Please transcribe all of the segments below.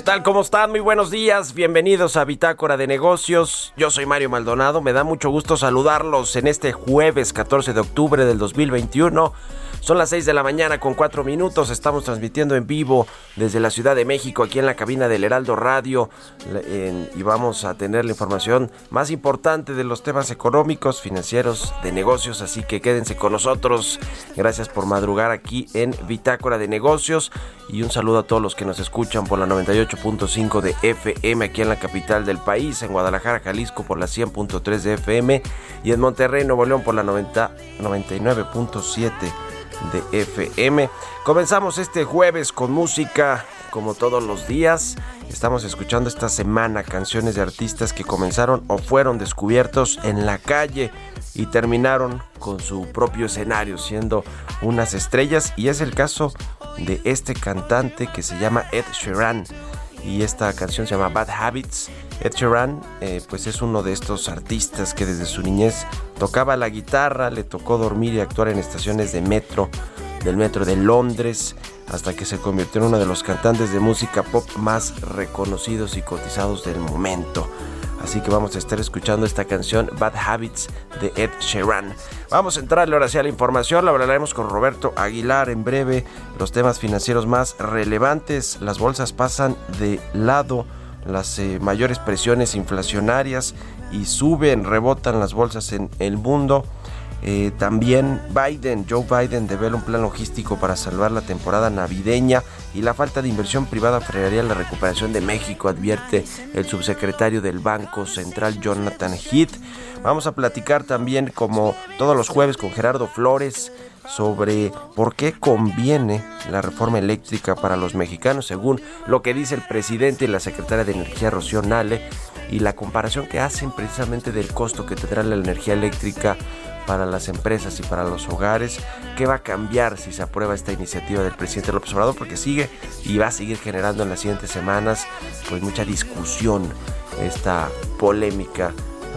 ¿Qué tal? ¿Cómo están? Muy buenos días. Bienvenidos a Bitácora de Negocios. Yo soy Mario Maldonado. Me da mucho gusto saludarlos en este jueves 14 de octubre del 2021. Son las 6 de la mañana con 4 minutos. Estamos transmitiendo en vivo desde la Ciudad de México, aquí en la cabina del Heraldo Radio. Y vamos a tener la información más importante de los temas económicos, financieros, de negocios. Así que quédense con nosotros. Gracias por madrugar aquí en Bitácora de Negocios. Y un saludo a todos los que nos escuchan por la 98.5 de FM aquí en la capital del país, en Guadalajara, Jalisco por la 100.3 de FM y en Monterrey, Nuevo León por la 90 99.7 de FM. Comenzamos este jueves con música como todos los días. Estamos escuchando esta semana canciones de artistas que comenzaron o fueron descubiertos en la calle y terminaron con su propio escenario siendo unas estrellas y es el caso de este cantante que se llama Ed Sheeran y esta canción se llama Bad Habits. Ed Sheeran eh, pues es uno de estos artistas que desde su niñez tocaba la guitarra, le tocó dormir y actuar en estaciones de metro, del metro de Londres, hasta que se convirtió en uno de los cantantes de música pop más reconocidos y cotizados del momento. Así que vamos a estar escuchando esta canción Bad Habits de Ed Sheeran. Vamos a entrarle ahora sí a la información, la hablaremos con Roberto Aguilar en breve, los temas financieros más relevantes, las bolsas pasan de lado las eh, mayores presiones inflacionarias y suben, rebotan las bolsas en el mundo. Eh, también Biden, Joe Biden devela un plan logístico para salvar la temporada navideña y la falta de inversión privada frenaría la recuperación de México, advierte el subsecretario del Banco Central Jonathan Heath. Vamos a platicar también, como todos los jueves, con Gerardo Flores sobre por qué conviene la reforma eléctrica para los mexicanos, según lo que dice el presidente y la secretaria de Energía Rocío Nale, y la comparación que hacen precisamente del costo que tendrá la energía eléctrica para las empresas y para los hogares, qué va a cambiar si se aprueba esta iniciativa del presidente López Obrador, porque sigue y va a seguir generando en las siguientes semanas pues mucha discusión esta polémica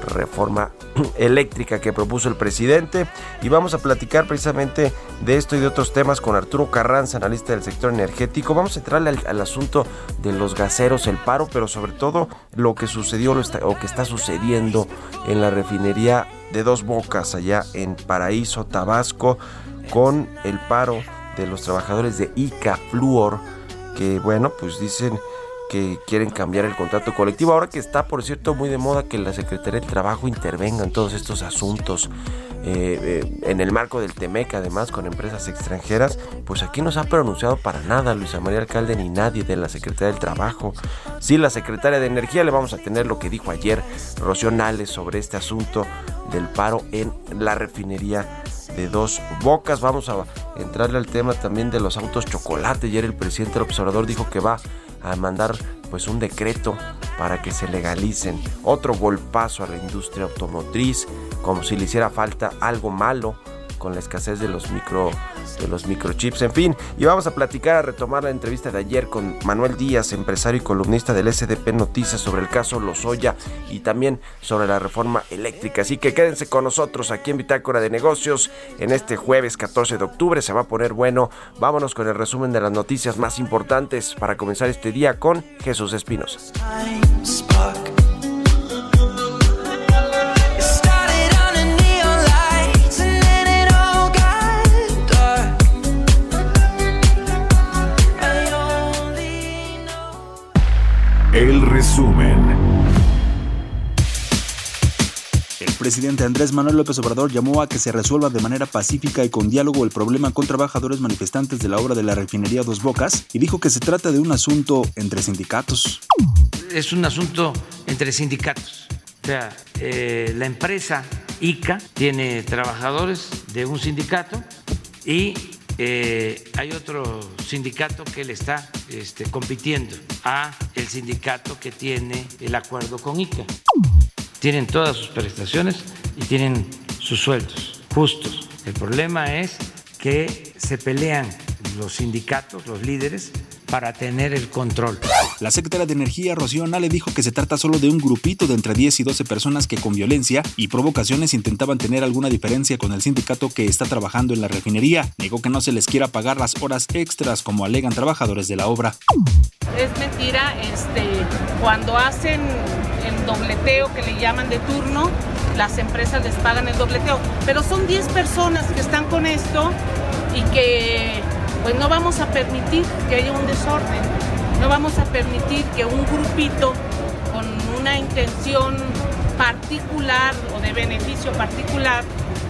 reforma eléctrica que propuso el presidente y vamos a platicar precisamente de esto y de otros temas con Arturo Carranza, analista del sector energético. Vamos a entrar al, asunto de los gaseros, el paro, pero sobre todo lo que sucedió lo o que está sucediendo en la refinería de Dos Bocas allá en Paraíso, Tabasco, con el paro de los trabajadores de Ica Fluor, que bueno, pues dicen que quieren cambiar el contrato colectivo. Ahora que está, por cierto, muy de moda que la Secretaría del Trabajo intervenga en todos estos asuntos eh, en el marco del TEMEC, además con empresas extranjeras, pues aquí no se ha pronunciado para nada Luisa María Alcalde ni nadie de la Secretaría del Trabajo. Sí, la Secretaria de Energía le vamos a tener lo que dijo ayer Rocío Nales sobre este asunto del paro en la refinería de dos bocas. Vamos a entrarle al tema también de los autos chocolate. Ayer el presidente del observador dijo que va a mandar pues un decreto para que se legalicen. Otro golpazo a la industria automotriz, como si le hiciera falta algo malo con la escasez de los micro de los microchips, en fin, y vamos a platicar a retomar la entrevista de ayer con Manuel Díaz, empresario y columnista del SDP Noticias sobre el caso Lozoya y también sobre la reforma eléctrica. Así que quédense con nosotros aquí en Bitácora de Negocios en este jueves 14 de octubre, se va a poner bueno. Vámonos con el resumen de las noticias más importantes para comenzar este día con Jesús Espinosa. El resumen. El presidente Andrés Manuel López Obrador llamó a que se resuelva de manera pacífica y con diálogo el problema con trabajadores manifestantes de la obra de la refinería Dos Bocas y dijo que se trata de un asunto entre sindicatos. Es un asunto entre sindicatos. O sea, eh, la empresa ICA tiene trabajadores de un sindicato y eh, hay otro sindicato que le está este, compitiendo a el sindicato que tiene el acuerdo con ICA. Tienen todas sus prestaciones y tienen sus sueldos justos. El problema es que se pelean los sindicatos, los líderes, para tener el control. La secretaria de Energía, Rocío Nale, dijo que se trata solo de un grupito de entre 10 y 12 personas que con violencia y provocaciones intentaban tener alguna diferencia con el sindicato que está trabajando en la refinería. Negó que no se les quiera pagar las horas extras como alegan trabajadores de la obra. Es mentira, este, cuando hacen el dobleteo que le llaman de turno, las empresas les pagan el dobleteo. Pero son 10 personas que están con esto y que pues no vamos a permitir que haya un desorden, no vamos a permitir que un grupito con una intención particular o de beneficio particular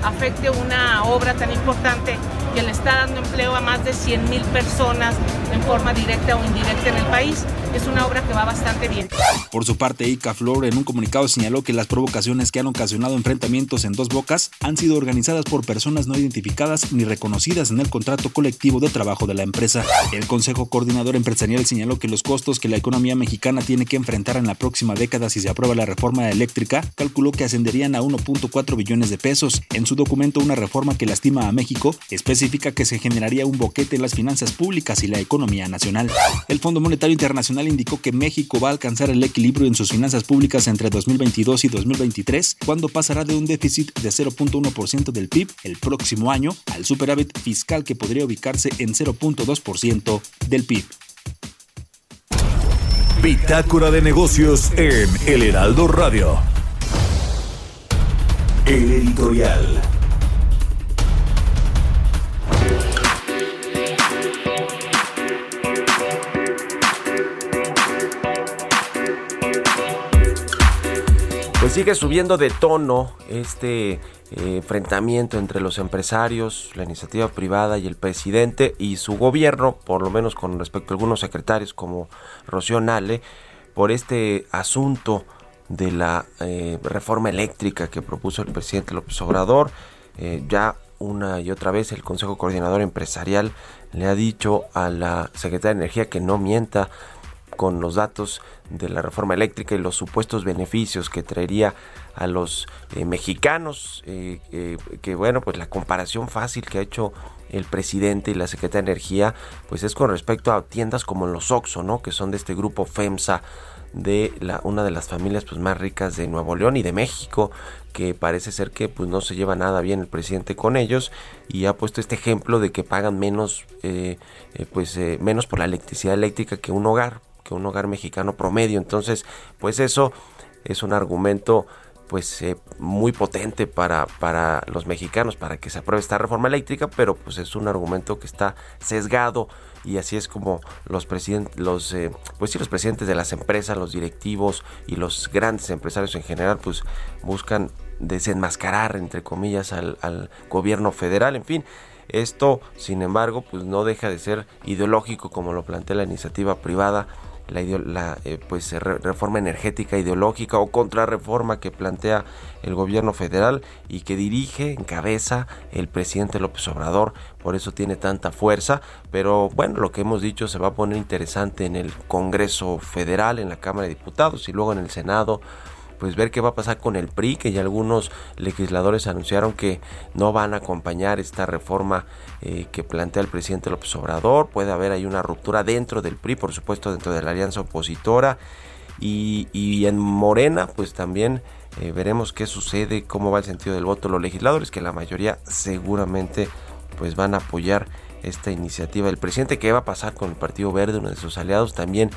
afecte una obra tan importante que le está dando empleo a más de 100 mil personas en forma directa o indirecta en el país. Es una obra que va bastante bien. Por su parte, Ica Flor en un comunicado señaló que las provocaciones que han ocasionado enfrentamientos en dos bocas han sido organizadas por personas no identificadas ni reconocidas en el contrato colectivo de trabajo de la empresa. El Consejo Coordinador Empresarial señaló que los costos que la economía mexicana tiene que enfrentar en la próxima década si se aprueba la reforma eléctrica calculó que ascenderían a 1.4 billones de pesos. En su documento, una reforma que lastima a México especifica que se generaría un boquete en las finanzas públicas y la economía nacional. El Fondo Monetario Internacional indicó que México va a alcanzar el equilibrio en sus finanzas públicas entre 2022 y 2023, cuando pasará de un déficit de 0.1% del PIB el próximo año al superávit fiscal que podría ubicarse en 0.2% del PIB. Bitácora de negocios en El Heraldo Radio. El editorial. Pues sigue subiendo de tono este eh, enfrentamiento entre los empresarios, la iniciativa privada y el presidente y su gobierno, por lo menos con respecto a algunos secretarios como Rocío Nale, por este asunto de la eh, reforma eléctrica que propuso el presidente López Obrador. Eh, ya una y otra vez el Consejo Coordinador Empresarial le ha dicho a la Secretaría de Energía que no mienta con los datos de la reforma eléctrica y los supuestos beneficios que traería a los eh, mexicanos, que bueno, pues la comparación fácil que ha hecho el presidente y la Secretaría de Energía, pues es con respecto a tiendas como los Oxxo, ¿no? Que son de este grupo FEMSA, de la, una de las familias pues, más ricas de Nuevo León y de México, que parece ser que pues, no se lleva nada bien el presidente con ellos y ha puesto este ejemplo de que pagan menos, eh, eh, pues, eh, menos por la electricidad eléctrica que un hogar, que un hogar mexicano promedio. Entonces, pues eso es un argumento pues muy potente para, para los mexicanos para que se apruebe esta reforma eléctrica, pero pues es un argumento que está sesgado y así es como los presidentes, los, eh, pues sí, los presidentes de las empresas, los directivos y los grandes empresarios en general, pues buscan desenmascarar, entre comillas, al, al gobierno federal, en fin. Esto, sin embargo, pues no deja de ser ideológico como lo plantea la iniciativa privada la, la eh, pues reforma energética ideológica o contrarreforma que plantea el gobierno federal y que dirige, encabeza el presidente López Obrador, por eso tiene tanta fuerza, pero bueno, lo que hemos dicho se va a poner interesante en el Congreso Federal, en la Cámara de Diputados y luego en el Senado pues ver qué va a pasar con el PRI, que ya algunos legisladores anunciaron que no van a acompañar esta reforma eh, que plantea el presidente López Obrador. Puede haber ahí una ruptura dentro del PRI, por supuesto, dentro de la alianza opositora. Y, en Morena, pues también eh, veremos qué sucede, cómo va el sentido del voto los legisladores, que la mayoría seguramente pues van a apoyar esta iniciativa del presidente. ¿Qué va a pasar con el Partido Verde, uno de sus aliados? También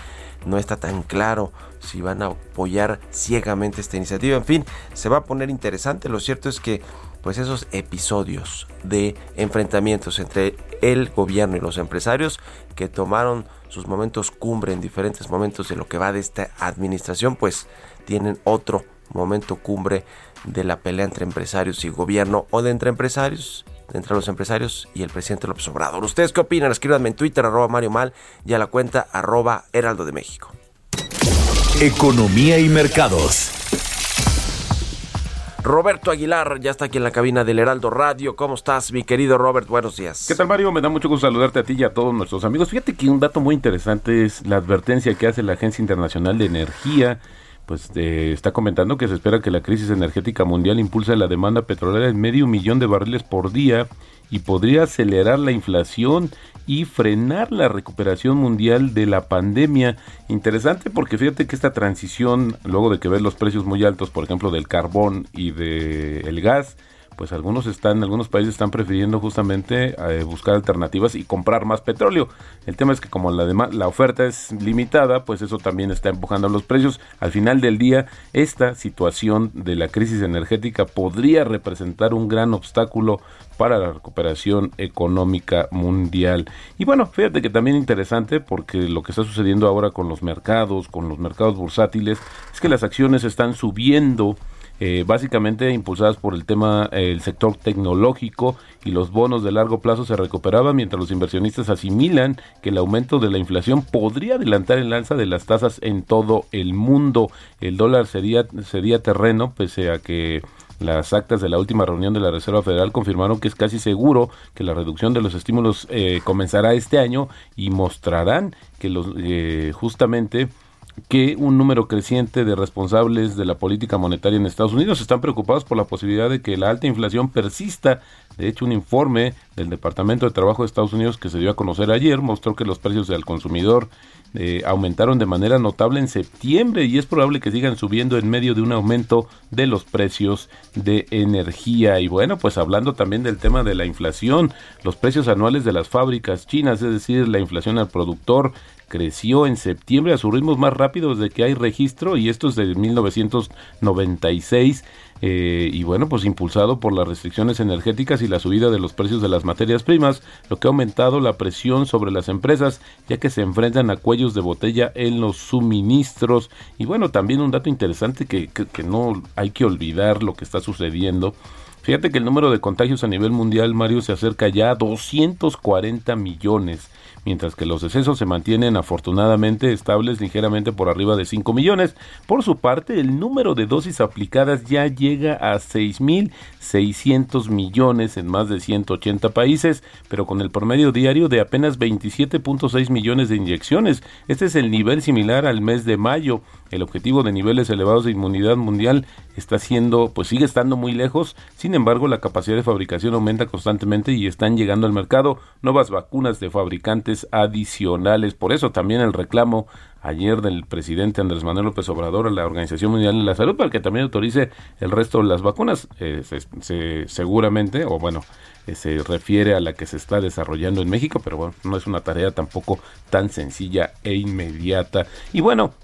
no está tan claro si van a apoyar ciegamente esta iniciativa. En fin, se va a poner interesante. Lo cierto es que pues esos episodios de enfrentamientos entre el gobierno y los empresarios que tomaron sus momentos cumbre en diferentes momentos de lo que va de esta administración, pues tienen otro momento cumbre de la pelea entre empresarios y gobierno o de entre empresarios entre los empresarios y el presidente López Obrador. ¿Ustedes qué opinan? Escríbanme en Twitter, arroba Mario Mal, y a la cuenta arroba Heraldo de México. Economía y mercados. Roberto Aguilar ya está aquí en la cabina del Heraldo Radio. ¿Cómo estás, mi querido Robert? Buenos días. ¿Qué tal, Mario? Me da mucho gusto saludarte a ti y a todos nuestros amigos. Fíjate que un dato muy interesante es la advertencia que hace la Agencia Internacional de Energía pues eh, está comentando que se espera que la crisis energética mundial impulse la demanda petrolera en medio millón de barriles por día y podría acelerar la inflación y frenar la recuperación mundial de la pandemia. Interesante porque fíjate que esta transición, luego de que ver los precios muy altos, por ejemplo, del carbón y del gas, pues algunos están, algunos países están prefiriendo justamente eh, buscar alternativas y comprar más petróleo. El tema es que como la, la oferta es limitada, pues eso también está empujando los precios. Al final del día, esta situación de la crisis energética podría representar un gran obstáculo para la recuperación económica mundial. Y bueno, fíjate que también interesante porque lo que está sucediendo ahora con los mercados, con los mercados bursátiles, es que las acciones están subiendo eh, básicamente impulsadas por el tema, el sector tecnológico y los bonos de largo plazo se recuperaban mientras los inversionistas asimilan que el aumento de la inflación podría adelantar el alza de las tasas en todo el mundo. El dólar sería, sería terreno pese a que las actas de la última reunión de la Reserva Federal confirmaron que es casi seguro que la reducción de los estímulos eh, comenzará este año y mostrarán que los eh, justamente que un número creciente de responsables de la política monetaria en Estados Unidos están preocupados por la posibilidad de que la alta inflación persista. De hecho, un informe del Departamento de Trabajo de Estados Unidos que se dio a conocer ayer mostró que los precios al consumidor eh, aumentaron de manera notable en septiembre y es probable que sigan subiendo en medio de un aumento de los precios de energía. Y bueno, pues hablando también del tema de la inflación, los precios anuales de las fábricas chinas, es decir, la inflación al productor, creció en septiembre a sus ritmos más rápidos de que hay registro y esto es de 1996 eh, y bueno pues impulsado por las restricciones energéticas y la subida de los precios de las materias primas lo que ha aumentado la presión sobre las empresas ya que se enfrentan a cuellos de botella en los suministros. Y bueno también un dato interesante que, que no hay que olvidar lo que está sucediendo. Fíjate que el número de contagios a nivel mundial, Mario, se acerca ya a 240 millones mientras que los decesos se mantienen afortunadamente estables ligeramente por arriba de 5 millones. Por su parte, el número de dosis aplicadas ya llega a 6.600 millones en más de 180 países, pero con el promedio diario de apenas 27.6 millones de inyecciones. Este es el nivel similar al mes de mayo. El objetivo de niveles elevados de inmunidad mundial está siendo, pues sigue estando muy lejos. Sin embargo, la capacidad de fabricación aumenta constantemente y están llegando al mercado nuevas vacunas de fabricantes adicionales. Por eso también el reclamo ayer del presidente Andrés Manuel López Obrador a la Organización Mundial de la Salud para que también autorice el resto de las vacunas. Eh, se, seguramente, o bueno, eh, se refiere a la que se está desarrollando en México, pero bueno, no es una tarea tampoco tan sencilla e inmediata. Y bueno,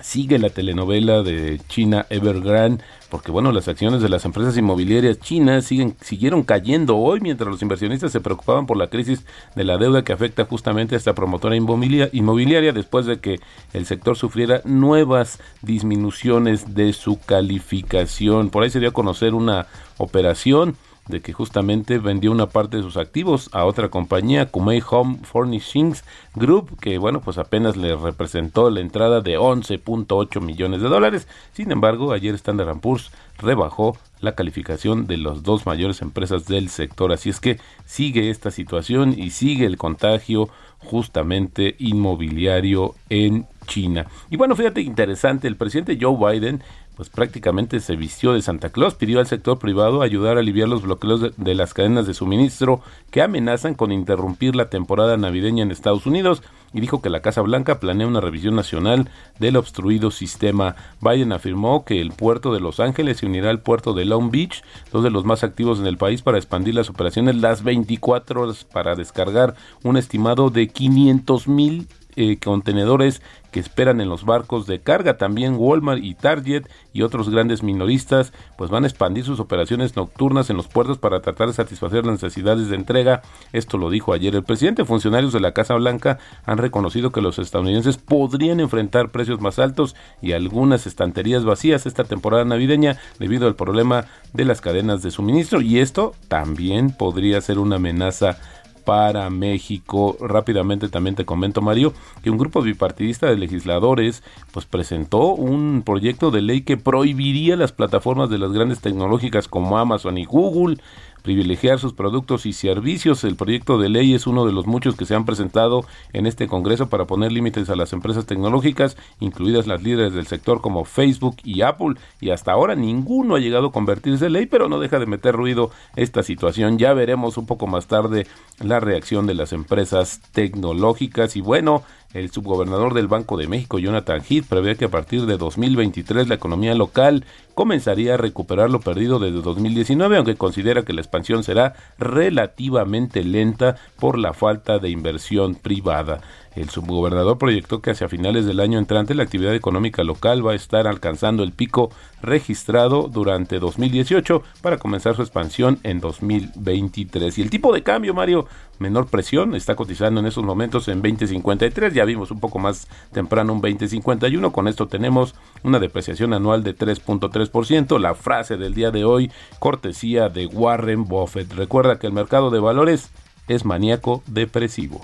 sigue la telenovela de China Evergrande, porque bueno, las acciones de las empresas inmobiliarias chinas siguen, siguieron cayendo hoy mientras los inversionistas se preocupaban por la crisis de la deuda que afecta justamente a esta promotora inmobiliaria después de que el sector sufriera nuevas disminuciones de su calificación. Por ahí se dio a conocer una operación de que justamente vendió una parte de sus activos a otra compañía, Kumei Home Furnishings Group, que bueno, pues apenas le representó la entrada de 11.8 millones de dólares. Sin embargo, ayer Standard Poor's rebajó la calificación de las dos mayores empresas del sector. Así es que sigue esta situación y sigue el contagio justamente inmobiliario en China. Y bueno, fíjate interesante, el presidente Joe Biden pues prácticamente se vistió de Santa Claus, pidió al sector privado ayudar a aliviar los bloqueos de, las cadenas de suministro que amenazan con interrumpir la temporada navideña en Estados Unidos y dijo que la Casa Blanca planea una revisión nacional del obstruido sistema. Biden afirmó que el puerto de Los Ángeles se unirá al puerto de Long Beach, dos de los más activos en el país para expandir las operaciones las 24 horas para descargar un estimado de 500 mil eh, contenedores que esperan en los barcos de carga. También Walmart y Target y otros grandes minoristas pues van a expandir sus operaciones nocturnas en los puertos para tratar de satisfacer las necesidades de entrega. Esto lo dijo ayer el presidente. Funcionarios de la Casa Blanca han reconocido que los estadounidenses podrían enfrentar precios más altos y algunas estanterías vacías esta temporada navideña debido al problema de las cadenas de suministro y esto también podría ser una amenaza para México. Rápidamente también te comento, Mario, que un grupo bipartidista de legisladores pues presentó un proyecto de ley que prohibiría las plataformas de las grandes tecnológicas como Amazon y Google privilegiar sus productos y servicios. El proyecto de ley es uno de los muchos que se han presentado en este Congreso para poner límites a las empresas tecnológicas, incluidas las líderes del sector como Facebook y Apple, y hasta ahora ninguno ha llegado a convertirse en ley, pero no deja de meter ruido esta situación. Ya veremos un poco más tarde la reacción de las empresas tecnológicas y bueno, el subgobernador del Banco de México, Jonathan Heath, prevé que a partir de 2023 la economía local comenzaría a recuperar lo perdido desde 2019, aunque considera que la expansión será relativamente lenta por la falta de inversión privada. El subgobernador proyectó que hacia finales del año entrante la actividad económica local va a estar alcanzando el pico registrado durante 2018 para comenzar su expansión en 2023. Y el tipo de cambio, Mario, menor presión, está cotizando en esos momentos en 20.53, ya vimos un poco más temprano un 20.51, con esto tenemos una depreciación anual de 3.3%, la frase del día de hoy, cortesía de Warren Buffett. Recuerda que el mercado de valores es maníaco depresivo.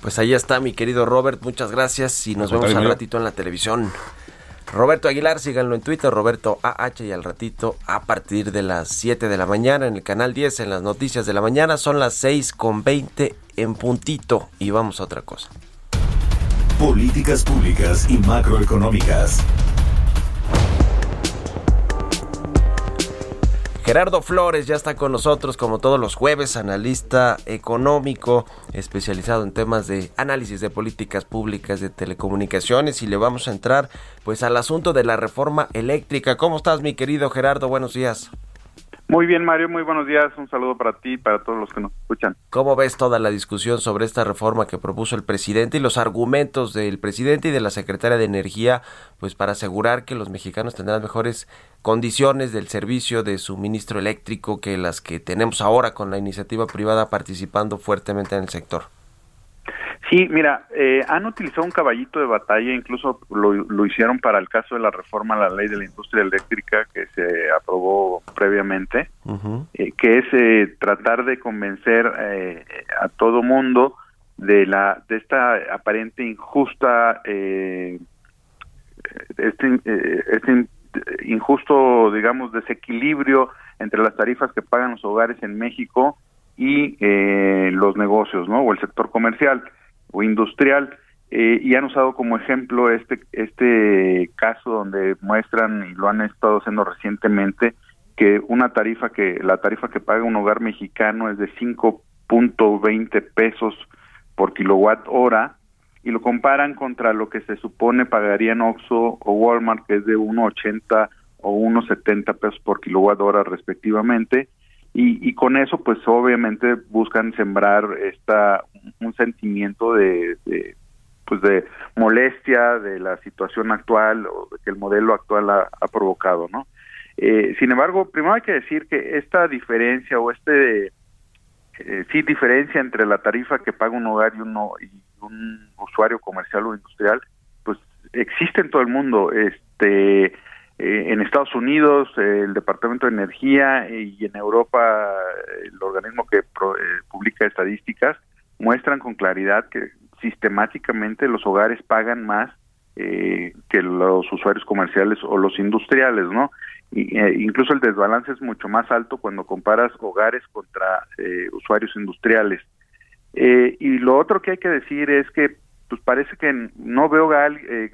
Pues ahí está mi querido Robert, muchas gracias y nos vemos al ratito en la televisión. Roberto Aguilar, síganlo en Twitter, Roberto AH y al ratito a partir de las 7 de la mañana en el canal 10 en las noticias de la mañana son las 6 con 20 en puntito y vamos a otra cosa. Políticas públicas y macroeconómicas. Gerardo Flores ya está con nosotros como todos los jueves, analista económico especializado en temas de análisis de políticas públicas de telecomunicaciones y le vamos a entrar pues al asunto de la reforma eléctrica. ¿Cómo estás mi querido Gerardo? Buenos días. Muy bien, Mario, muy buenos días. Un saludo para ti y para todos los que nos escuchan. ¿Cómo ves toda la discusión sobre esta reforma que propuso el presidente y los argumentos del presidente y de la secretaria de Energía, pues para asegurar que los mexicanos tendrán mejores condiciones del servicio de suministro eléctrico que las que tenemos ahora con la iniciativa privada participando fuertemente en el sector? Sí, mira, eh, han utilizado un caballito de batalla, incluso lo, hicieron para el caso de la reforma a la ley de la industria eléctrica que se aprobó previamente, eh, que es eh, tratar de convencer a todo mundo de la de esta aparente injusta este, este injusto digamos desequilibrio entre las tarifas que pagan los hogares en México y los negocios, ¿no? O el sector comercial o industrial eh, y han usado como ejemplo este este caso donde muestran y lo han estado haciendo recientemente que una tarifa que la tarifa que paga un hogar mexicano es de 5.20 pesos por kilowatt hora y lo comparan contra lo que se supone pagarían Oxxo o Walmart que es de 1.80 o 1.70 pesos por kilowatt hora respectivamente y, y con eso pues obviamente buscan sembrar esta un sentimiento de, pues de molestia de la situación actual o que el modelo actual ha, provocado, ¿no? Eh, sin embargo, primero hay que decir que esta diferencia o este eh, sí diferencia entre la tarifa que paga un hogar y, uno, y un usuario comercial o industrial, pues existe en todo el mundo. Este, eh, en Estados Unidos, el Departamento de Energía y en Europa, el organismo que publica estadísticas, muestran con claridad que sistemáticamente los hogares pagan más eh, que los usuarios comerciales o los industriales, ¿no? Y, eh, incluso el desbalance es mucho más alto cuando comparas hogares contra eh, usuarios industriales. y lo otro que hay que decir es que pues parece que no veo a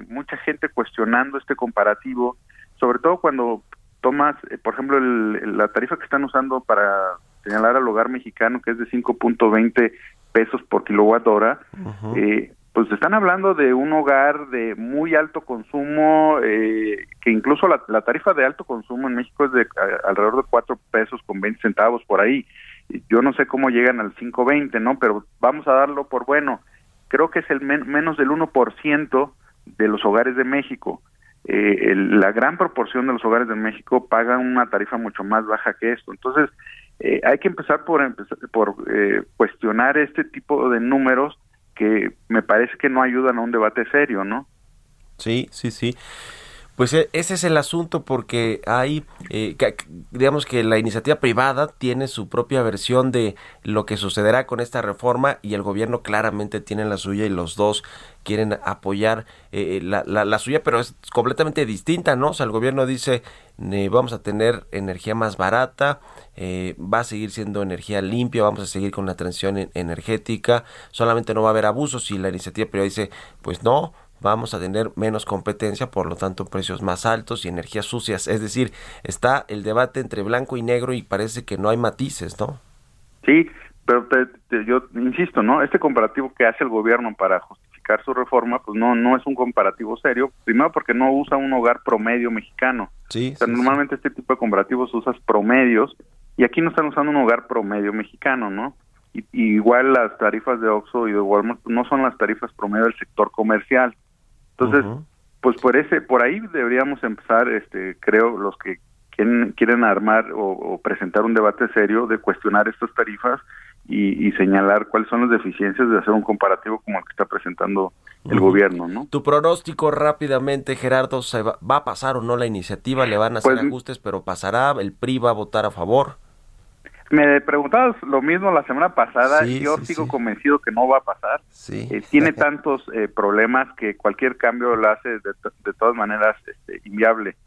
mucha gente cuestionando este comparativo, sobre todo cuando tomas, por ejemplo, la tarifa que están usando para señalar al hogar mexicano, que es de 5.20 pesos por kilowatt hora, eh, pues están hablando de un hogar de muy alto consumo, eh, que incluso la, tarifa de alto consumo en México es de alrededor de 4 pesos con 20 centavos por ahí. Yo no sé cómo llegan al 5.20, ¿no? Pero vamos a darlo por bueno. Creo que es el menos del 1% de los hogares de México. Eh, la gran proporción de los hogares de México pagan una tarifa mucho más baja que esto. Entonces, eh, hay que empezar por, empezar, por eh, cuestionar este tipo de números que me parece que no ayudan a un debate serio, ¿no? Sí, sí, sí. Pues e, ese es el asunto porque hay, eh, digamos que la iniciativa privada tiene su propia versión de lo que sucederá con esta reforma y el gobierno claramente tiene la suya y los dos quieren apoyar eh, la, la, suya, pero es completamente distinta, ¿no? O sea, el gobierno dice vamos a tener energía más barata, eh, va a seguir siendo energía limpia, vamos a seguir con la transición energética, solamente no va a haber abusos y la iniciativa privada dice, pues no, vamos a tener menos competencia, por lo tanto precios más altos y energías sucias. Es decir, está el debate entre blanco y negro y parece que no hay matices, ¿no? Sí, pero yo insisto, ¿no? Este comparativo que hace el gobierno para justificar su reforma, pues no no es un comparativo serio. Primero porque no usa un hogar promedio mexicano. Sí. normalmente este tipo de comparativos usas promedios y aquí no están usando un hogar promedio mexicano, ¿no? Y, igual las tarifas de Oxxo y de Walmart no son las tarifas promedio del sector comercial. Entonces, pues por ese, por ahí deberíamos empezar, este, creo, los que quieren, quieren armar o, presentar un debate serio de cuestionar estas tarifas y, señalar cuáles son las deficiencias de hacer un comparativo como el que está presentando el gobierno, ¿no? Tu pronóstico rápidamente, Gerardo, ¿se va, a pasar o no la iniciativa? ¿Le van a hacer pues, ajustes, pero pasará? ¿El PRI va a votar a favor? Me preguntabas lo mismo la semana pasada, yo sigo convencido que no va a pasar. Eh, tiene tantos eh, problemas que cualquier cambio lo hace de, todas maneras este, inviable.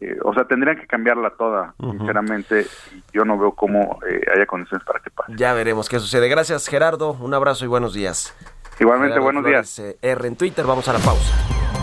Eh, o sea, tendrían que cambiarla toda, sinceramente. Yo no veo cómo haya condiciones para que pase. Ya veremos qué sucede. Gracias, Gerardo. Un abrazo y buenos días. Igualmente, buenos días. R en Twitter. Vamos a la pausa.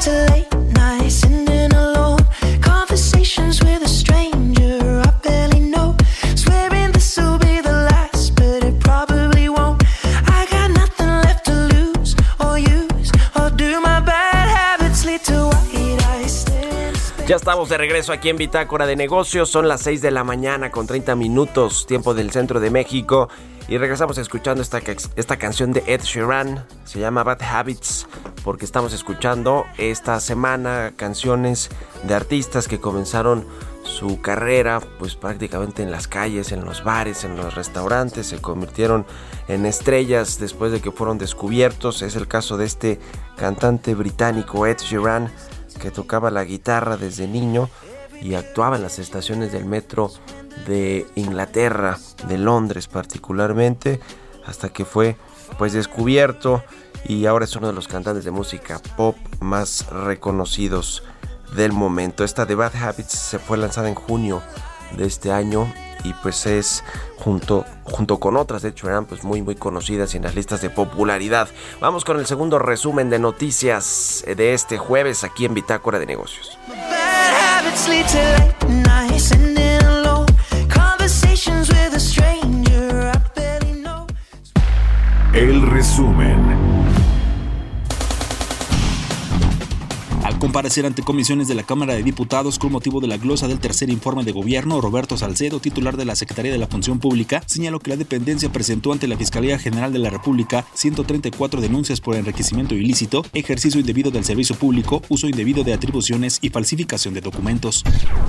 To late Ya estamos de regreso aquí en Bitácora de Negocios. Son las 6 de la mañana con 30 minutos, tiempo del centro de México. Y regresamos escuchando esta, esta canción de Ed Sheeran. Se llama Bad Habits porque estamos escuchando esta semana canciones de artistas que comenzaron su carrera pues prácticamente en las calles, en los bares, en los restaurantes, se convirtieron en estrellas después de que fueron descubiertos. Es el caso de este cantante británico Ed Sheeran que tocaba la guitarra desde niño y actuaba en las estaciones del metro de Inglaterra, de Londres particularmente, hasta que fue pues descubierto y ahora es uno de los cantantes de música pop más reconocidos del momento. Esta de Bad Habits se fue lanzada en junio de este año y pues es junto, junto con otras, de hecho eran pues muy muy conocidas en las listas de popularidad. Vamos con el segundo resumen de noticias de este jueves aquí en Bitácora de Negocios. El resumen. Al comparecer ante comisiones de la Cámara de Diputados con motivo de la glosa del tercer informe de gobierno, Roberto Salcedo, titular de la Secretaría de la Función Pública, señaló que la dependencia presentó ante la Fiscalía General de la República 134 denuncias por enriquecimiento ilícito, ejercicio indebido del servicio público, uso indebido de atribuciones y falsificación de documentos.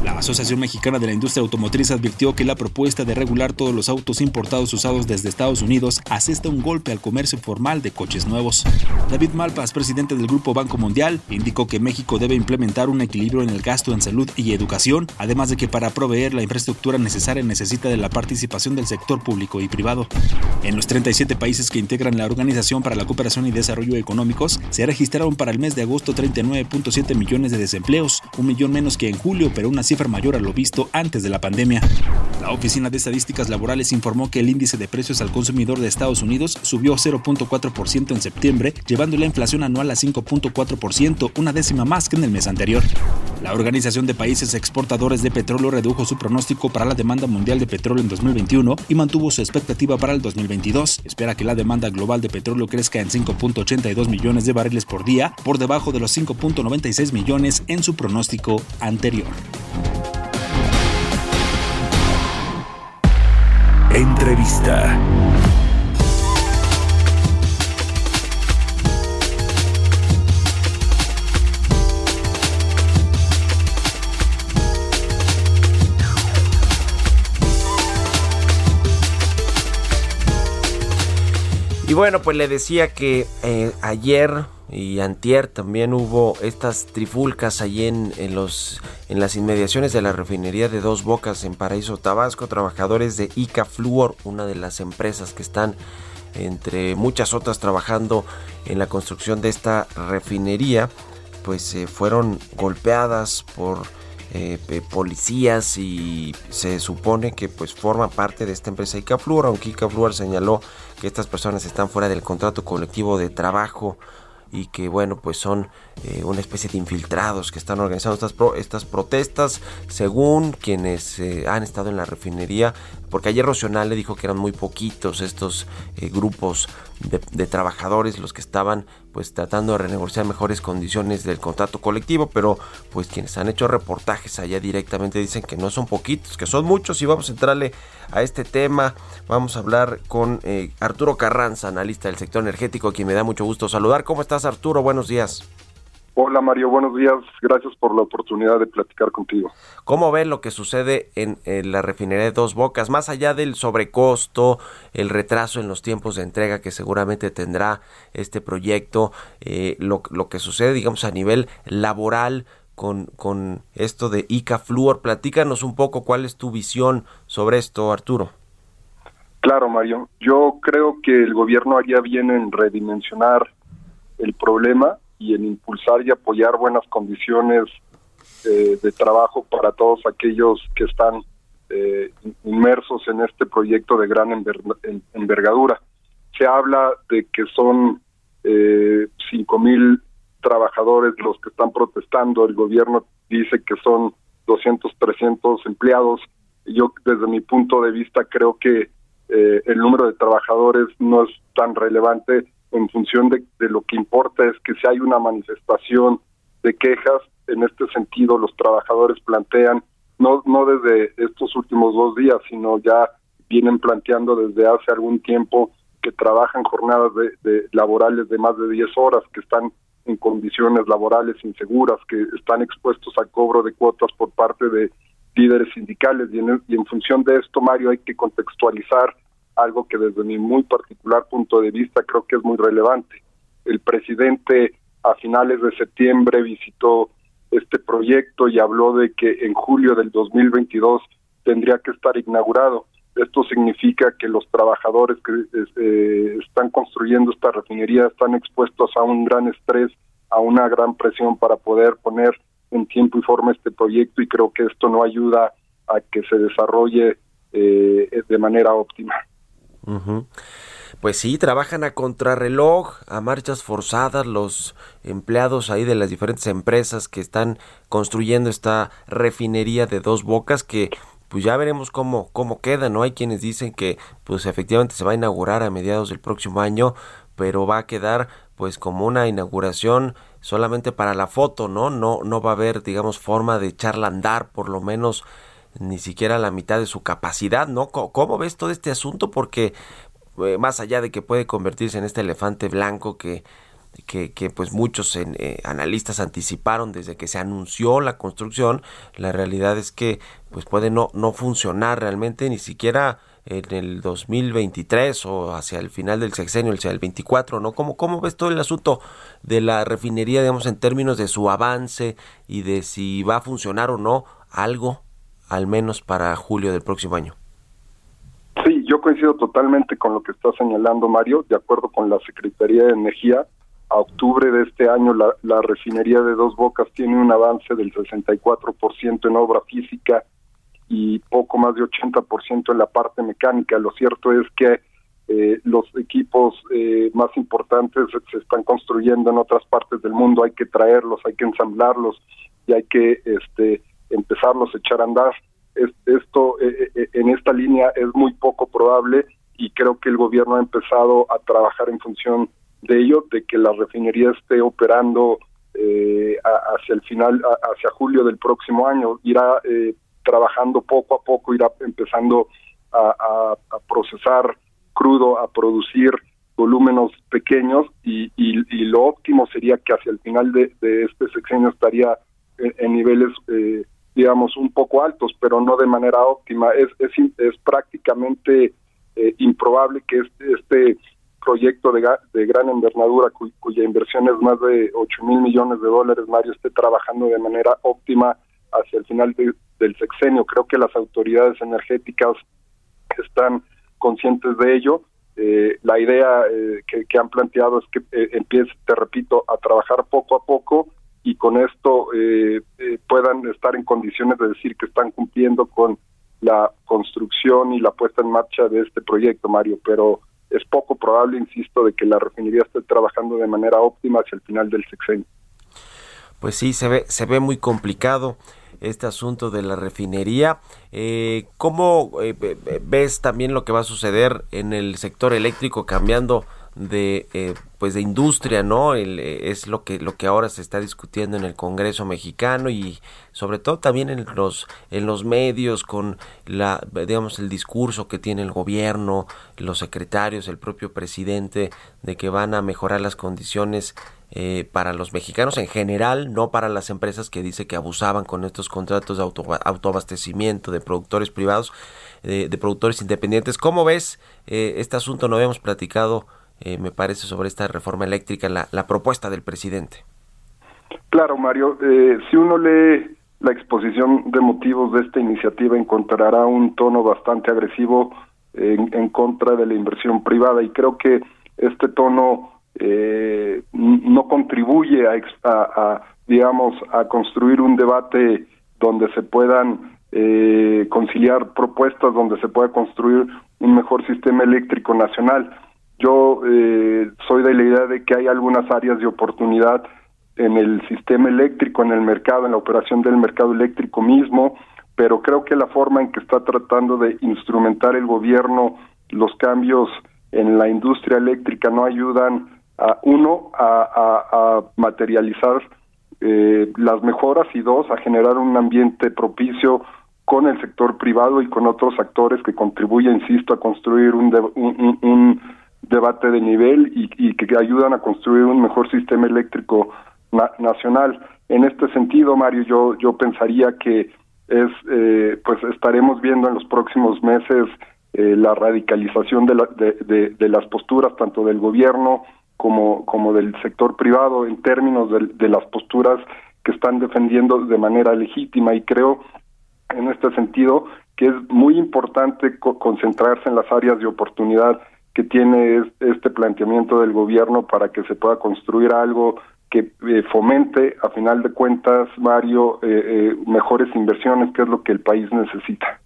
La Asociación Mexicana de la Industria Automotriz advirtió que la propuesta de regular todos los autos importados usados desde Estados Unidos asesta un golpe al comercio formal de coches nuevos. David Malpas, presidente del Grupo Banco Mundial, indicó que México debe implementar un equilibrio en el gasto en salud y educación, además de que para proveer la infraestructura necesaria necesita de la participación del sector público y privado. En los 37 países que integran la Organización para la Cooperación y Desarrollo Económicos, se registraron para el mes de agosto 39.7 millones de desempleos, un millón menos que en julio, pero una cifra mayor a lo visto antes de la pandemia. La Oficina de Estadísticas Laborales informó que el índice de precios al consumidor de Estados Unidos subió 0.4% en septiembre, llevando la inflación anual a 5.4%, una décima más que en el mes anterior. La Organización de Países Exportadores de Petróleo redujo su pronóstico para la demanda mundial de petróleo en 2021 y mantuvo su expectativa para el 2022. Espera que la demanda global de petróleo crezca en 5.82 millones de barriles por día, por debajo de los 5.96 millones en su pronóstico anterior. Entrevista. Y bueno, pues le decía que eh, ayer y antier también hubo estas trifulcas allí en, los, en las inmediaciones de la refinería de Dos Bocas en Paraíso Tabasco. Trabajadores de Ica Fluor, una de las empresas que están entre muchas otras trabajando en la construcción de esta refinería, pues eh, fueron golpeadas por eh, policías y se supone que pues forma parte de esta empresa Icafluor, aunque Icafluor señaló que estas personas están fuera del contrato colectivo de trabajo y que bueno pues son eh, una especie de infiltrados que están organizando estas, estas protestas según quienes eh, han estado en la refinería porque ayer Rocional le dijo que eran muy poquitos estos eh, grupos de, trabajadores los que estaban pues tratando de renegociar mejores condiciones del contrato colectivo pero pues quienes han hecho reportajes allá directamente dicen que no son poquitos que son muchos y vamos a entrarle a este tema. Vamos a hablar con Arturo Carranza analista del sector energético quien me da mucho gusto saludar. ¿cómo estás Arturo? buenos días Hola Mario, buenos días. Gracias por la oportunidad de platicar contigo. ¿Cómo ves lo que sucede en, la refinería de Dos Bocas? Más allá del sobrecosto, el retraso en los tiempos de entrega que seguramente tendrá este proyecto, eh, lo, que sucede, digamos, a nivel laboral con, con esto de ICA Fluor. Platícanos un poco cuál es tu visión sobre esto, Arturo. Claro, Mario. Yo creo que el gobierno haría bien en redimensionar el problema y en impulsar y apoyar buenas condiciones eh, de trabajo para todos aquellos que están eh, inmersos en este proyecto de gran envergadura. Se habla de que son eh, cinco mil trabajadores los que están protestando, el gobierno dice que son 200, 300 empleados. Yo desde mi punto de vista creo que el número de trabajadores no es tan relevante en función de, lo que importa es que si hay una manifestación de quejas, en este sentido los trabajadores plantean, no, no desde estos últimos dos días, sino ya vienen planteando desde hace algún tiempo que trabajan jornadas de, laborales de más de 10 horas, que están en condiciones laborales inseguras, que están expuestos al cobro de cuotas por parte de líderes sindicales. Y en función de esto, Mario, hay que contextualizar algo que desde mi muy particular punto de vista creo que es muy relevante. El presidente a finales de septiembre visitó este proyecto y habló de que en julio del 2022 tendría que estar inaugurado. Esto significa que los trabajadores que eh, están construyendo esta refinería están expuestos a un gran estrés, a una gran presión para poder poner en tiempo y forma este proyecto y creo que esto no ayuda a que se desarrolle eh, de manera óptima. Pues sí, trabajan a contrarreloj, a marchas forzadas los empleados ahí de las diferentes empresas que están construyendo esta refinería de dos bocas que pues ya veremos cómo, cómo queda, ¿no? Hay quienes dicen que pues efectivamente se va a inaugurar a mediados del próximo año, pero va a quedar pues como una inauguración solamente para la foto, ¿no? No, no va a haber, digamos, forma de echarla andar, por lo menos ni siquiera la mitad de su capacidad, ¿no? ¿Cómo ves todo este asunto? Porque eh, más allá de que puede convertirse en este elefante blanco que, que, que pues muchos eh, analistas anticiparon desde que se anunció la construcción, la realidad es que pues puede no, no funcionar realmente ni siquiera en el 2023 o hacia el final del sexenio, hacia el 24, ¿no? ¿Cómo, ¿Cómo ves todo el asunto de la refinería, digamos, en términos de su avance y de si va a funcionar o no algo, al menos para julio del próximo año? Sí, yo coincido totalmente con lo que está señalando Mario. De acuerdo con la Secretaría de Energía, a octubre de este año la, refinería de Dos Bocas tiene un avance del 64% en obra física y poco más de 80% en la parte mecánica. Lo cierto es que eh, los equipos eh, más importantes se están construyendo en otras partes del mundo, hay que traerlos, hay que ensamblarlos y hay que este, empezarlos a echar a andar. Esto eh, eh, en esta línea es muy poco probable y creo que el gobierno ha empezado a trabajar en función de ello, de que la refinería esté operando eh, hacia el final, hacia julio del próximo año, irá trabajando poco a poco, irá empezando a, procesar crudo, a producir volúmenes pequeños y, lo óptimo sería que hacia el final de, este sexenio estaría en, niveles eh, digamos, un poco altos, pero no de manera óptima. Es, es, prácticamente eh, improbable que este, este proyecto de, de gran envergadura, cuya inversión es más de 8 mil millones de dólares, Mario, esté trabajando de manera óptima hacia el final del sexenio. Creo que las autoridades energéticas están conscientes de ello. Eh, la idea eh, que, que, han planteado es que eh, empiece, te repito, a trabajar poco a poco y con esto eh, eh, puedan estar en condiciones de decir que están cumpliendo con la construcción y la puesta en marcha de este proyecto, Mario, pero es poco probable, insisto, de que la refinería esté trabajando de manera óptima hacia el final del sexenio. Pues sí, se ve, se ve muy complicado este asunto de la refinería. Eh, ¿Cómo eh, ves también lo que va a suceder en el sector eléctrico cambiando de eh, pues de industria no eh, es lo que lo que ahora se está discutiendo en el Congreso mexicano y sobre todo también en los en los medios con la digamos el discurso que tiene el gobierno los secretarios el propio presidente de que van a mejorar las condiciones eh, para los mexicanos en general, no para las empresas que dice que abusaban con estos contratos de auto, autoabastecimiento de productores privados, de productores independientes. ¿Cómo ves este asunto? No habíamos platicado eh, me parece, sobre esta reforma eléctrica, la, la propuesta del presidente. Claro, Mario. Eh, si uno lee la exposición de motivos de esta iniciativa, encontrará un tono bastante agresivo en, en contra de la inversión privada y creo que este tono eh, no contribuye a, a, digamos, a construir un debate donde se puedan eh, conciliar propuestas, donde se pueda construir un mejor sistema eléctrico nacional. Yo eh, soy de la idea de que hay algunas áreas de oportunidad en el sistema eléctrico, en el mercado, en la operación del mercado eléctrico mismo, pero creo que la forma en que está tratando de instrumentar el gobierno los cambios en la industria eléctrica no ayudan a uno a, materializar eh, las mejoras y dos a generar un ambiente propicio con el sector privado y con otros actores que contribuyen, insisto, a construir un, un debate de nivel y, que ayudan a construir un mejor sistema eléctrico nacional. En este sentido, Mario, yo, yo pensaría que es, eh, pues estaremos viendo en los próximos meses eh, la radicalización de, la, de, de, las posturas tanto del gobierno como, como del sector privado en términos de, de las posturas que están defendiendo de manera legítima y creo en este sentido que es muy importante concentrarse en las áreas de oportunidad que tiene este planteamiento del gobierno para que se pueda construir algo que eh, fomente, a final de cuentas, Mario, eh, eh, mejores inversiones, que es lo que el país necesita.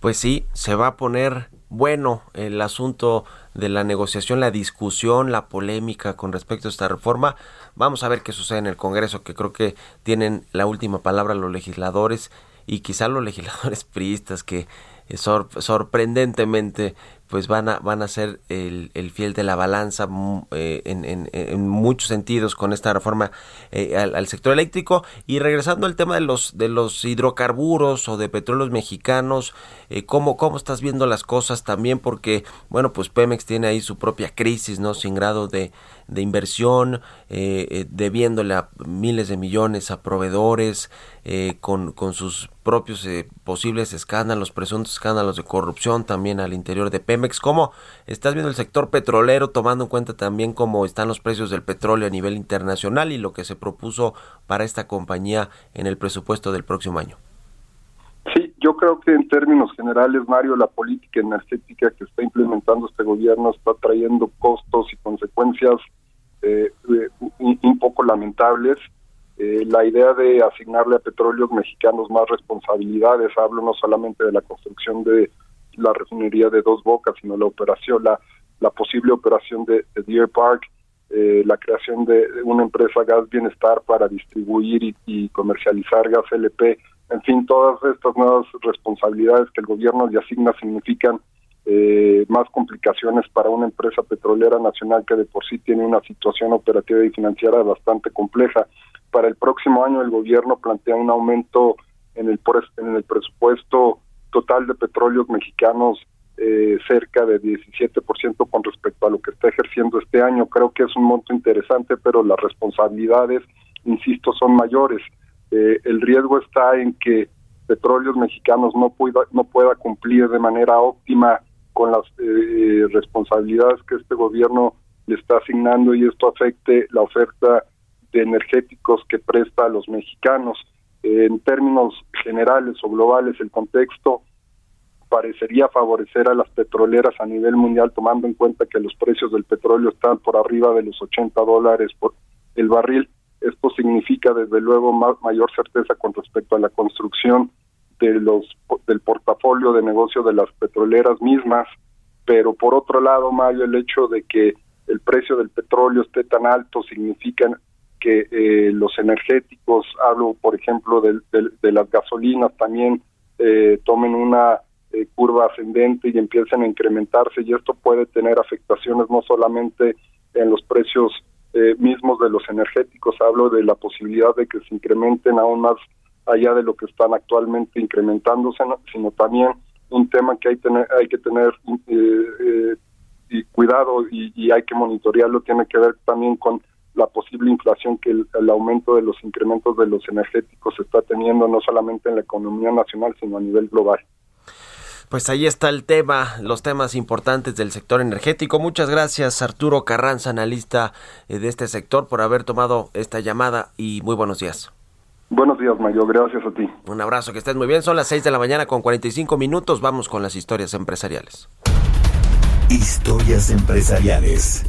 pues sí, se va a poner bueno el asunto de la negociación, la discusión, la polémica con respecto a esta reforma. Vamos a ver qué sucede en el Congreso, que creo que tienen la última palabra los legisladores y quizá los legisladores priistas que eh, sorprendentemente pues van a, van a ser el, el fiel de la balanza mm, eh, en, en, muchos sentidos con esta reforma eh, al, sector eléctrico. Y regresando al tema de los, de los hidrocarburos o de petróleos mexicanos, eh, ¿cómo, ¿cómo estás viendo las cosas también? Porque, bueno, pues Pemex tiene ahí su propia crisis, ¿no? Sin grado de, de inversión, eh, debiéndole a miles de millones a proveedores, con, con, sus propios posibles escándalos, presuntos escándalos de corrupción también al interior de Pemex. ¿Cómo estás viendo el sector petrolero tomando en cuenta también cómo están los precios del petróleo a nivel internacional y lo que se propuso para esta compañía en el presupuesto del próximo año? Sí, yo creo que en términos generales, Mario, la política energética que está implementando este gobierno está trayendo costos y consecuencias eh, un, poco lamentables. Eh, la idea de asignarle a petróleos mexicanos más responsabilidades, hablo no solamente de la construcción de la refinería de Dos Bocas, sino la operación, la, la posible operación de, Deer Park, eh, la creación de una empresa Gas Bienestar para distribuir y comercializar gas LP en fin, todas estas nuevas responsabilidades que el gobierno le asigna significan eh, más complicaciones para una empresa petrolera nacional que de por sí tiene una situación operativa y financiera bastante compleja. Para el próximo año el gobierno plantea un aumento en el, en el presupuesto total de petróleos mexicanos eh, cerca de 17% con respecto a lo que está ejerciendo este año. Creo que es un monto interesante, pero las responsabilidades, insisto, son mayores. Eh, el riesgo está en que petróleos mexicanos no pueda, no pueda cumplir de manera óptima con las eh, responsabilidades que este gobierno le está asignando y esto afecte la oferta de energéticos que presta a los mexicanos. En términos generales o globales, el contexto parecería favorecer a las petroleras a nivel mundial, tomando en cuenta que los precios del petróleo están por arriba de los 80 dólares por el barril. Esto significa desde luego mayor certeza con respecto a la construcción de los del portafolio de negocio de las petroleras mismas, pero por otro lado, Mario, el hecho de que el precio del petróleo esté tan alto significa que eh, los energéticos, hablo por ejemplo de, de, las gasolinas, también eh, tomen una eh, curva ascendente y empiecen a incrementarse y esto puede tener afectaciones no solamente en los precios eh, mismos de los energéticos, hablo de la posibilidad de que se incrementen aún más allá de lo que están actualmente incrementándose, sino también un tema que hay, tener, hay que tener eh, y cuidado y, hay que monitorearlo, tiene que ver también con la posible inflación que el, el, aumento de los incrementos de los energéticos está teniendo no solamente en la economía nacional, sino a nivel global. Pues ahí está el tema, los temas importantes del sector energético. Muchas gracias Arturo Carranza, analista eh, de este sector, por haber tomado esta llamada y muy buenos días. Buenos días, Mario. Gracias a ti. Un abrazo, que estés muy bien. Son las 6 de la mañana con 45 minutos. Vamos con las historias empresariales. Historias empresariales.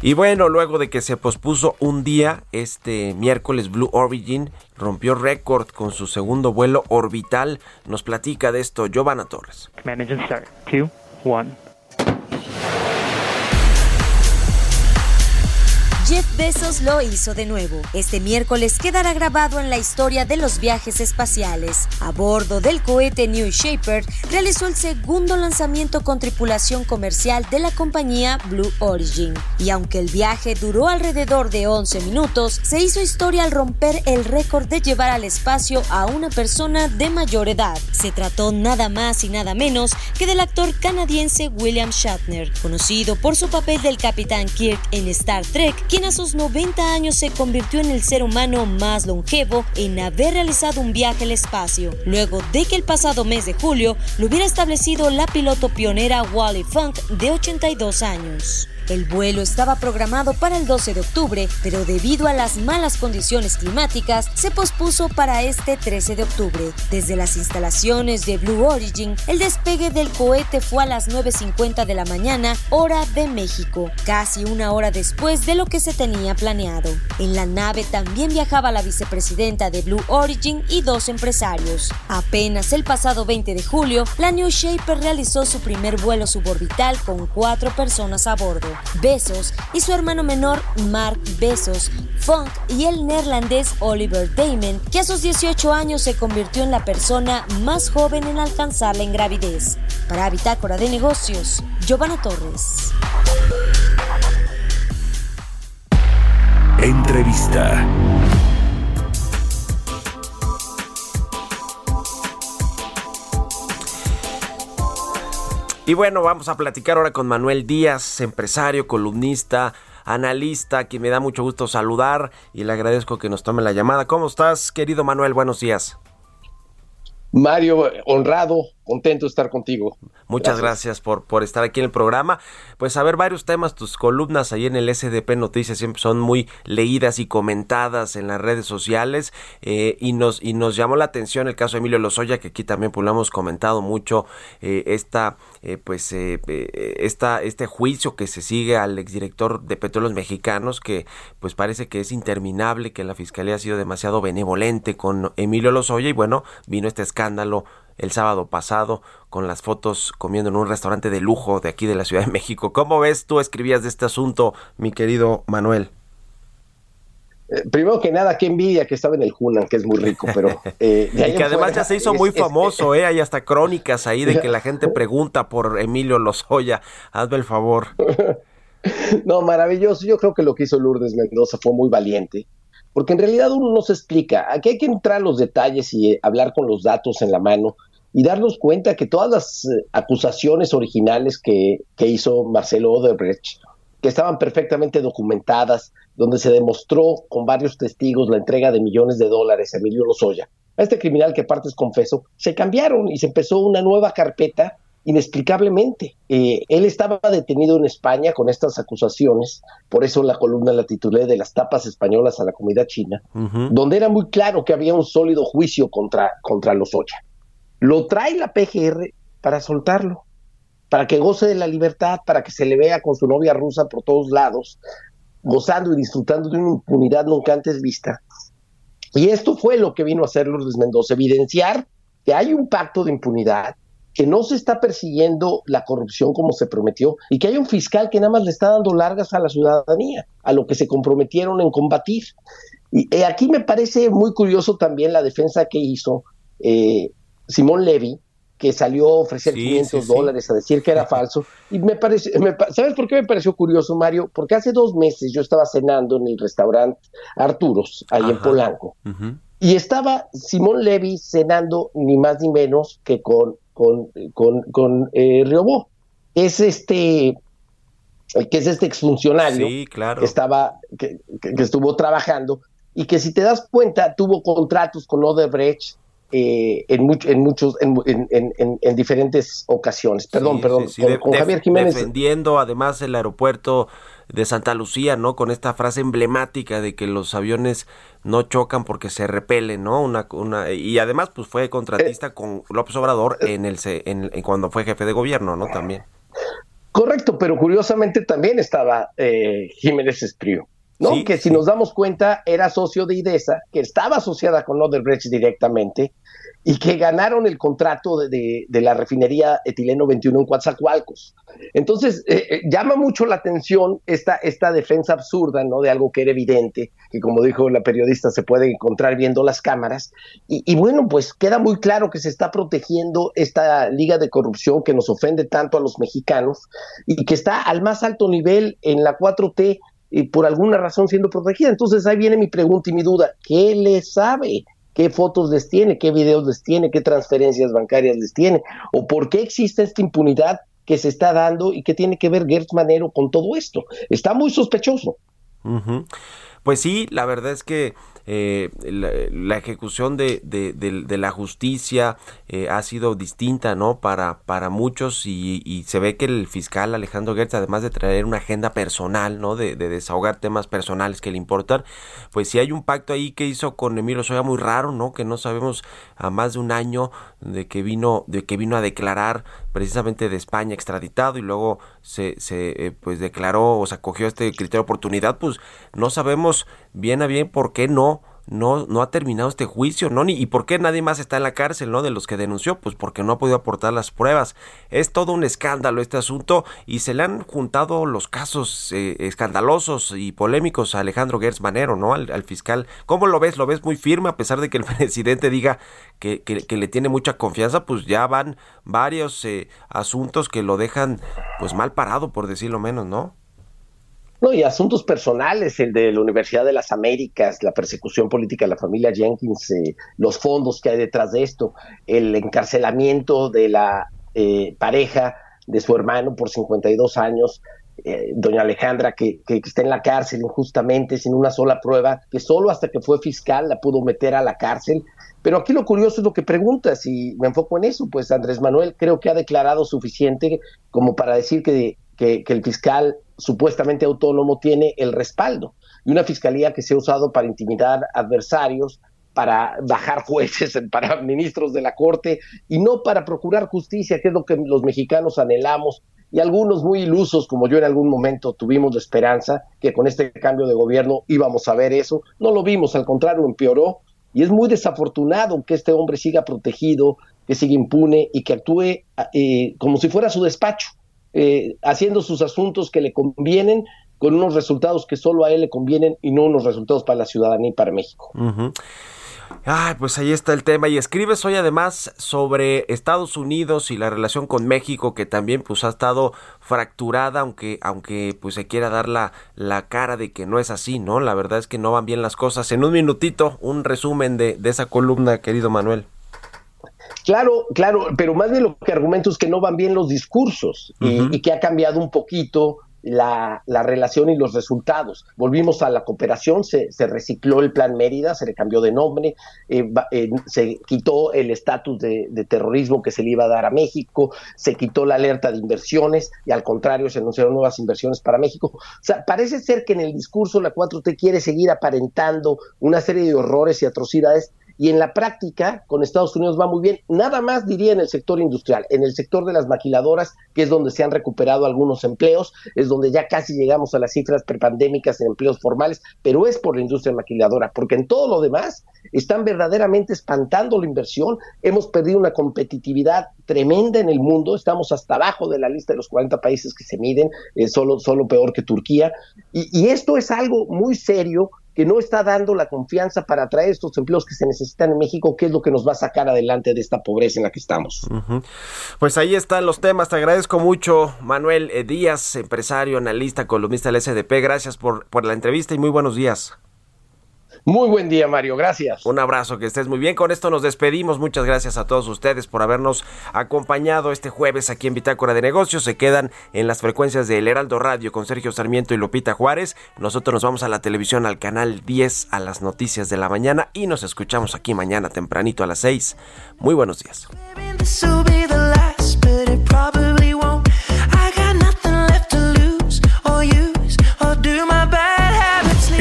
Y bueno, luego de que se pospuso un día, este miércoles Blue Origin rompió récord con su segundo vuelo orbital. Nos platica de esto Giovanna Torres. Jeff Bezos lo hizo de nuevo. Este miércoles quedará grabado en la historia de los viajes espaciales. A bordo del cohete New Shepard, realizó el segundo lanzamiento con tripulación comercial de la compañía Blue Origin. Y aunque el viaje duró alrededor de 11 minutos, se hizo historia al romper el récord de llevar al espacio a una persona de mayor edad. Se trató nada más y nada menos que del actor canadiense William Shatner, conocido por su papel del Capitán Kirk en Star Trek, a sus 90 años se convirtió en el ser humano más longevo en haber realizado un viaje al espacio, luego de que el pasado mes de julio lo hubiera establecido la piloto pionera Wally Funk de 82 años. El vuelo estaba programado para el 12 de octubre, pero debido a las malas condiciones climáticas, se pospuso para este 13 de octubre. Desde las instalaciones de Blue Origin, el despegue del cohete fue a las 9.50 de la mañana, hora de México, casi una hora después de lo que se tenía planeado. En la nave también viajaba la vicepresidenta de Blue Origin y dos empresarios. Apenas el pasado 20 de julio, la New Shaper realizó su primer vuelo suborbital con cuatro personas a bordo. Besos y su hermano menor Mark Besos, Funk y el neerlandés Oliver Damon, que a sus 18 años se convirtió en la persona más joven en alcanzar la ingravidez. Para Bitácora de Negocios, Giovanna Torres. Entrevista. Y bueno, vamos a platicar ahora con Manuel Díaz, empresario, columnista, analista, que me da mucho gusto saludar y le agradezco que nos tome la llamada. ¿Cómo estás, querido Manuel? Buenos días. Mario, honrado, contento de estar contigo. Muchas gracias, por, por estar aquí en el programa. Pues a ver, varios temas, tus columnas ahí en el SDP Noticias siempre son muy leídas y comentadas en las redes sociales eh, y, nos, y nos llamó la atención el caso de Emilio Lozoya, que aquí también pues, lo hemos comentado mucho, eh, esta, eh, pues, esta, este juicio que se sigue al exdirector de Petróleos Mexicanos, que pues parece que es interminable, que la Fiscalía ha sido demasiado benevolente con Emilio Lozoya y bueno, vino este escándalo el sábado pasado con las fotos comiendo en un restaurante de lujo de aquí de la Ciudad de México. ¿Cómo ves tú escribías de este asunto, mi querido Manuel? Eh, primero que nada, qué envidia que estaba en el Hunan, que es muy rico, pero... Eh, y que además ya se hizo muy famoso, ¿eh? Hay hasta crónicas ahí de que la gente pregunta por Emilio Lozoya. Hazme el favor. no, maravilloso. Yo creo que lo que hizo Lourdes Mendoza fue muy valiente, porque en realidad uno no se explica. Aquí hay que entrar a los detalles y eh, hablar con los datos en la mano y darnos cuenta que todas las eh, acusaciones originales que, hizo Marcelo Odebrecht, que estaban perfectamente documentadas, donde se demostró con varios testigos la entrega de millones de dólares a Emilio Lozoya, a este criminal que partes confeso, se cambiaron y se empezó una nueva carpeta inexplicablemente. Eh, él estaba detenido en España con estas acusaciones, por eso la columna la titulé de las tapas españolas a la comida china, donde era muy claro que había un sólido juicio contra, contra Lozoya. Lo trae la PGR para soltarlo, para que goce de la libertad, para que se le vea con su novia rusa por todos lados, gozando y disfrutando de una impunidad nunca antes vista. Y esto fue lo que vino a hacer Lourdes Mendoza, evidenciar que hay un pacto de impunidad, que no se está persiguiendo la corrupción como se prometió y que hay un fiscal que nada más le está dando largas a la ciudadanía, a lo que se comprometieron en combatir. Y eh, aquí me parece muy curioso también la defensa que hizo eh, Simón Levy, que salió a ofrecer 500 dólares a decir que era falso. Y me parece, ¿sabes por qué me pareció curioso, Mario? Porque hace dos meses yo estaba cenando en el restaurante Arturos, ahí en Polanco, y estaba Simón Levy cenando ni más ni menos que con, con, con, con eh, Riobó. Es este, que es este exfuncionario claro. que, estaba, que, que estuvo trabajando y que si te das cuenta tuvo contratos con Odebrecht eh, en, en, muchos, en, diferentes ocasiones. Perdón, perdón, con, Javier Jiménez. Defendiendo además el aeropuerto de Santa Lucía, ¿no? Con esta frase emblemática de que los aviones no chocan porque se repelen, ¿no? Una, una y además pues fue contratista eh, con López Obrador en el en, cuando fue jefe de gobierno, ¿no? También. Correcto, pero curiosamente también estaba eh, Jiménez Esprío. ¿No? que si nos damos cuenta era socio de IDESA, que estaba asociada con Odebrecht directamente y que ganaron el contrato de, la refinería etileno 21 en Coatzacoalcos. Entonces, eh, eh, llama mucho la atención esta, esta defensa absurda, ¿no? De algo que era evidente, que como dijo la periodista, se puede encontrar viendo las cámaras. Y, y bueno, pues queda muy claro que se está protegiendo esta liga de corrupción que nos ofende tanto a los mexicanos y que está al más alto nivel en la 4T y por alguna razón siendo protegida. Entonces ahí viene mi pregunta y mi duda, ¿qué le sabe? ¿Qué fotos les tiene? ¿Qué videos les tiene? ¿Qué transferencias bancarias les tiene? ¿O por qué existe esta impunidad que se está dando y que tiene que ver Gertz Manero con todo esto? Está muy sospechoso. Pues sí, la verdad es que eh, la, ejecución de, de, la justicia eh, ha sido distinta, ¿no? Para, para muchos y, se ve que el fiscal Alejandro Gertz, además de traer una agenda personal, ¿no? De, desahogar temas personales que le importan, pues sí hay un pacto ahí que hizo con Emilio Soya muy raro, ¿no? Que no sabemos a más de un año de que vino, de que vino a declarar precisamente de España extraditado y luego se, se eh, pues declaró o se acogió a este criterio de oportunidad, pues no sabemos bien a bien por qué no no, no ha terminado este juicio, ¿no? Ni, ¿Y por qué nadie más está en la cárcel, ¿no? De los que denunció, pues porque no ha podido aportar las pruebas. Es todo un escándalo este asunto y se le han juntado los casos eh, escandalosos y polémicos a Alejandro Gertz Manero, ¿no? Al, fiscal. ¿Cómo lo ves? ¿Lo ves muy firme a pesar de que el presidente diga que, que, le tiene mucha confianza? Pues ya van varios eh, asuntos que lo dejan pues mal parado, por decirlo menos, ¿no? No, y asuntos personales, el de la Universidad de las Américas, la persecución política de la familia Jenkins, eh, los fondos que hay detrás de esto, el encarcelamiento de la eh, pareja de su hermano por 52 años, eh, doña Alejandra, que, que, está en la cárcel injustamente, sin una sola prueba, que solo hasta que fue fiscal la pudo meter a la cárcel. Pero aquí lo curioso es lo que preguntas, y me enfoco en eso, pues Andrés Manuel creo que ha declarado suficiente como para decir que, que el fiscal supuestamente autónomo tiene el respaldo y una fiscalía que se ha usado para intimidar adversarios, para bajar jueces, para ministros de la Corte y no para procurar justicia, que es lo que los mexicanos anhelamos y algunos muy ilusos, como yo en algún momento tuvimos de esperanza que con este cambio de gobierno íbamos a ver eso. No lo vimos, al contrario, empeoró y es muy desafortunado que este hombre siga protegido, que siga impune y que actúe eh, como si fuera su despacho eh, haciendo sus asuntos que le convienen con unos resultados que solo a él le convienen y no unos resultados para la ciudadanía y para México. Ay, pues ahí está el tema. Y escribes hoy además sobre Estados Unidos y la relación con México, que también pues ha estado fracturada, aunque, aunque pues se quiera dar la, la cara de que no es así, ¿no? La verdad es que no van bien las cosas. En un minutito, un resumen de, de esa columna, querido Manuel. Claro, claro, pero más de lo que argumento es que no van bien los discursos y, que ha cambiado un poquito la, relación y los resultados. Volvimos a la cooperación, se, recicló el plan Mérida, se le cambió de nombre, eh, eh, se quitó el estatus de, terrorismo que se le iba a dar a México, se quitó la alerta de inversiones y al contrario se anunciaron nuevas inversiones para México. O sea, parece ser que en el discurso la 4T quiere seguir aparentando una serie de horrores y atrocidades y en la práctica con Estados Unidos va muy bien. Nada más diría en el sector industrial, en el sector de las maquiladoras, que es donde se han recuperado algunos empleos, es donde ya casi llegamos a las cifras prepandémicas en empleos formales, pero es por la industria maquiladora, porque en todo lo demás están verdaderamente espantando la inversión, hemos perdido una competitividad tremenda en el mundo, estamos hasta abajo de la lista de los 40 países que se miden, eh, solo, solo peor que Turquía, y, y esto es algo muy serio que no está dando la confianza para atraer estos empleos que se necesitan en México, que es lo que nos va a sacar adelante de esta pobreza en la que estamos. Pues ahí están los temas. Te agradezco mucho, Manuel eh, Díaz, empresario, analista, columnista del SDP. Gracias por, por la entrevista y muy buenos días. Muy buen día, Mario. Gracias. Un abrazo, que estés muy bien. Con esto nos despedimos. Muchas gracias a todos ustedes por habernos acompañado este jueves aquí en Bitácora de Negocios. Se quedan en las frecuencias del Heraldo Radio con Sergio Sarmiento y Lupita Juárez. Nosotros nos vamos a la televisión, al canal 10, a las noticias de la mañana y nos escuchamos aquí mañana tempranito a las 6. Muy buenos días.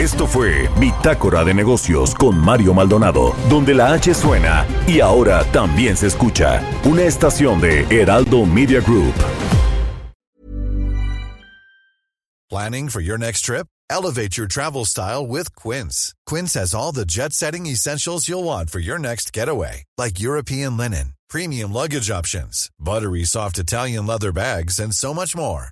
Esto fue Bitácora de Negocios con Mario Maldonado, donde la H suena y ahora también se escucha una estación de Heraldo Media Group. Planning for your next trip? Elevate your travel style with Quince. Quince has all the jet-setting essentials you'll want for your next getaway, like European linen, premium luggage options, buttery soft Italian leather bags, and so much more.